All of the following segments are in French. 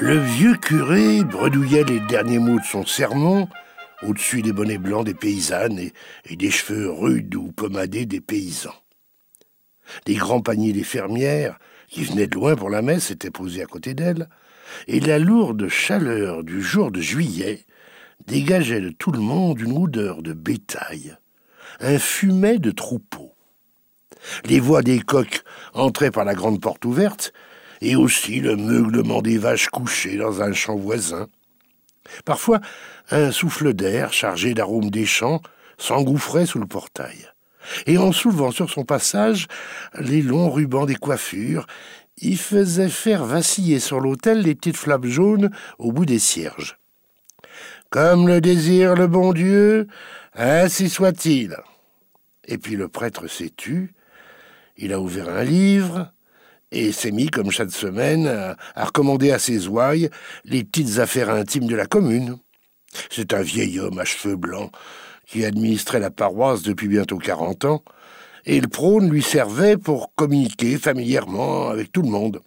Le vieux curé bredouillait les derniers mots de son sermon au-dessus des bonnets blancs des paysannes et, des cheveux rudes ou pommadés des paysans. Des grands paniers des fermières, qui venaient de loin pour la messe, étaient posés à côté d'elle, et la lourde chaleur du jour de juillet dégageait de tout le monde une odeur de bétail, un fumet de troupeau. Les voix des coqs entraient par la grande porte ouverte, et aussi le meuglement des vaches couchées dans un champ voisin. Parfois, un souffle d'air chargé d'arômes des champs s'engouffrait sous le portail. Et en soulevant sur son passage les longs rubans des coiffures, il faisait faire vaciller sur l'autel les petites flammes jaunes au bout des cierges. Comme le désire le bon Dieu, ainsi soit-il. Et puis le prêtre s'est tu, il a ouvert un livre, et s'est mis, comme chaque semaine, à, recommander à ses ouailles les petites affaires intimes de la commune. C'est un vieil homme à cheveux blancs qui administrait la paroisse depuis bientôt quarante ans, et le prône lui servait pour communiquer familièrement avec tout le monde.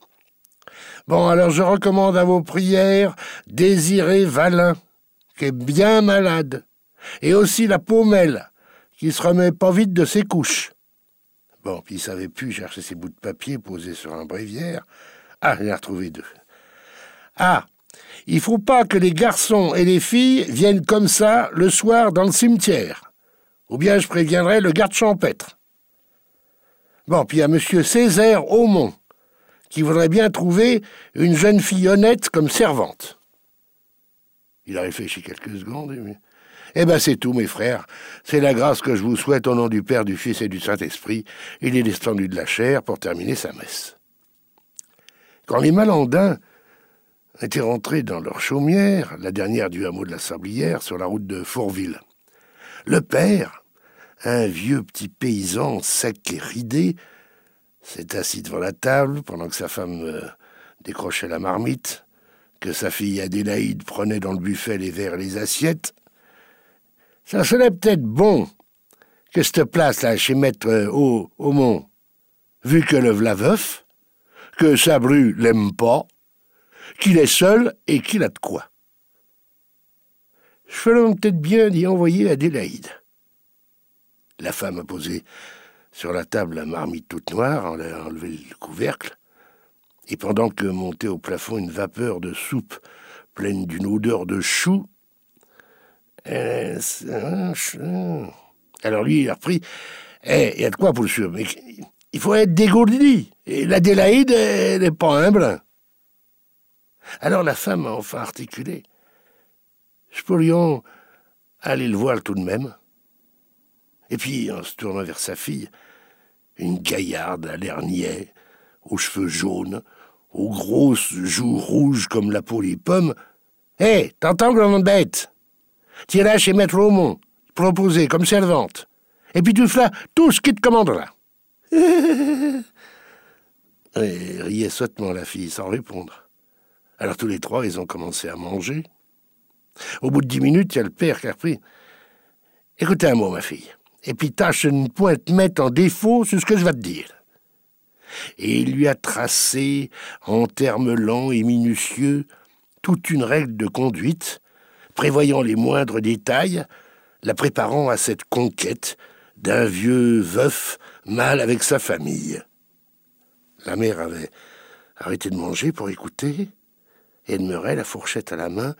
Bon, alors je recommande à vos prières Désiré Valin, qui est bien malade, et aussi la Paumelle, qui se remet pas vite de ses couches. Bon, puis il savait plus chercher ses bouts de papier posés sur un bréviaire. Ah, il a retrouvé deux. Ah, il faut pas que les garçons et les filles viennent comme ça le soir dans le cimetière. Ou bien je préviendrai le garde champêtre. Bon, puis il y a monsieur Césaire Aumont, qui voudrait bien trouver une jeune fille honnête comme servante. Il a réfléchi quelques secondes. Et... Eh ben c'est tout, mes frères. C'est la grâce que je vous souhaite au nom du Père, du Fils et du Saint-Esprit. Il est descendu de la chair pour terminer sa messe. Quand les Malandins étaient rentrés dans leur chaumière, la dernière du hameau de la Sablière, sur la route de Fourville, le père, un vieux petit paysan sec et ridé, s'est assis devant la table pendant que sa femme euh, décrochait la marmite, que sa fille Adélaïde prenait dans le buffet les verres et les assiettes, ça serait peut-être bon que cette place-là chez Maître euh, Aumont, vu que le v'la veuf, que Sabru l'aime pas, qu'il est seul et qu'il a de quoi. Je ferais peut-être bien d'y envoyer Adélaïde. La femme a posé sur la table la marmite toute noire, en enlevé le couvercle, et pendant que montait au plafond une vapeur de soupe pleine d'une odeur de chou, Alors lui, il a repris. Eh, il y a de quoi pour le sûr, mais il faut être dégourdi. Et l'Adélaïde, elle n'est pas humble. Alors la femme a enfin articulé. Je pourrions aller le voir tout de même. Et puis, en se tournant vers sa fille, une gaillarde à l'air niais, aux cheveux jaunes, aux grosses joues rouges comme la peau des pommes. Hé, hey, t'entends, grande bête? T'iras chez Maître Aumont, proposer comme servante. Et puis tu feras tout ce qu'il te commandera. Et riait sottement la fille sans répondre. Alors tous les trois, ils ont commencé à manger. Au bout de dix minutes, il y a le père qui a repris. Écoutez un mot, ma fille. Et puis tâche une pointe mettre en défaut sur ce que je vais te dire. Et il lui a tracé, en termes lents et minutieux, toute une règle de conduite prévoyant les moindres détails, la préparant à cette conquête d'un vieux veuf mal avec sa famille. La mère avait arrêté de manger pour écouter, et demeurait, la fourchette à la main,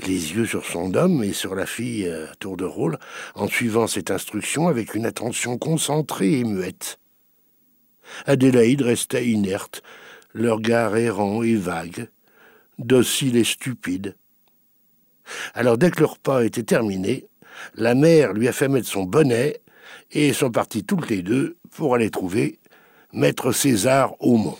les yeux sur son homme et sur la fille à tour de rôle, en suivant cette instruction avec une attention concentrée et muette. Adélaïde restait inerte, le regard errant et vague, docile et stupide. Alors dès que le repas était terminé, la mère lui a fait mettre son bonnet et sont partis toutes les deux pour aller trouver maître César Aumont.